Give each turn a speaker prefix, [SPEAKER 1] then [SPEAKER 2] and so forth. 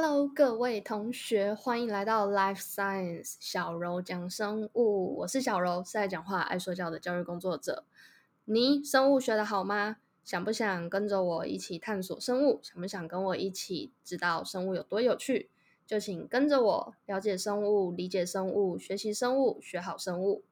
[SPEAKER 1] Hello，各位同学，欢迎来到 Life Science 小柔讲生物。我是小柔，是爱讲话、爱说教的教育工作者。你生物学的好吗？想不想跟着我一起探索生物？想不想跟我一起知道生物有多有趣？就请跟着我了解生物、理解生物、学习生物、学好生物。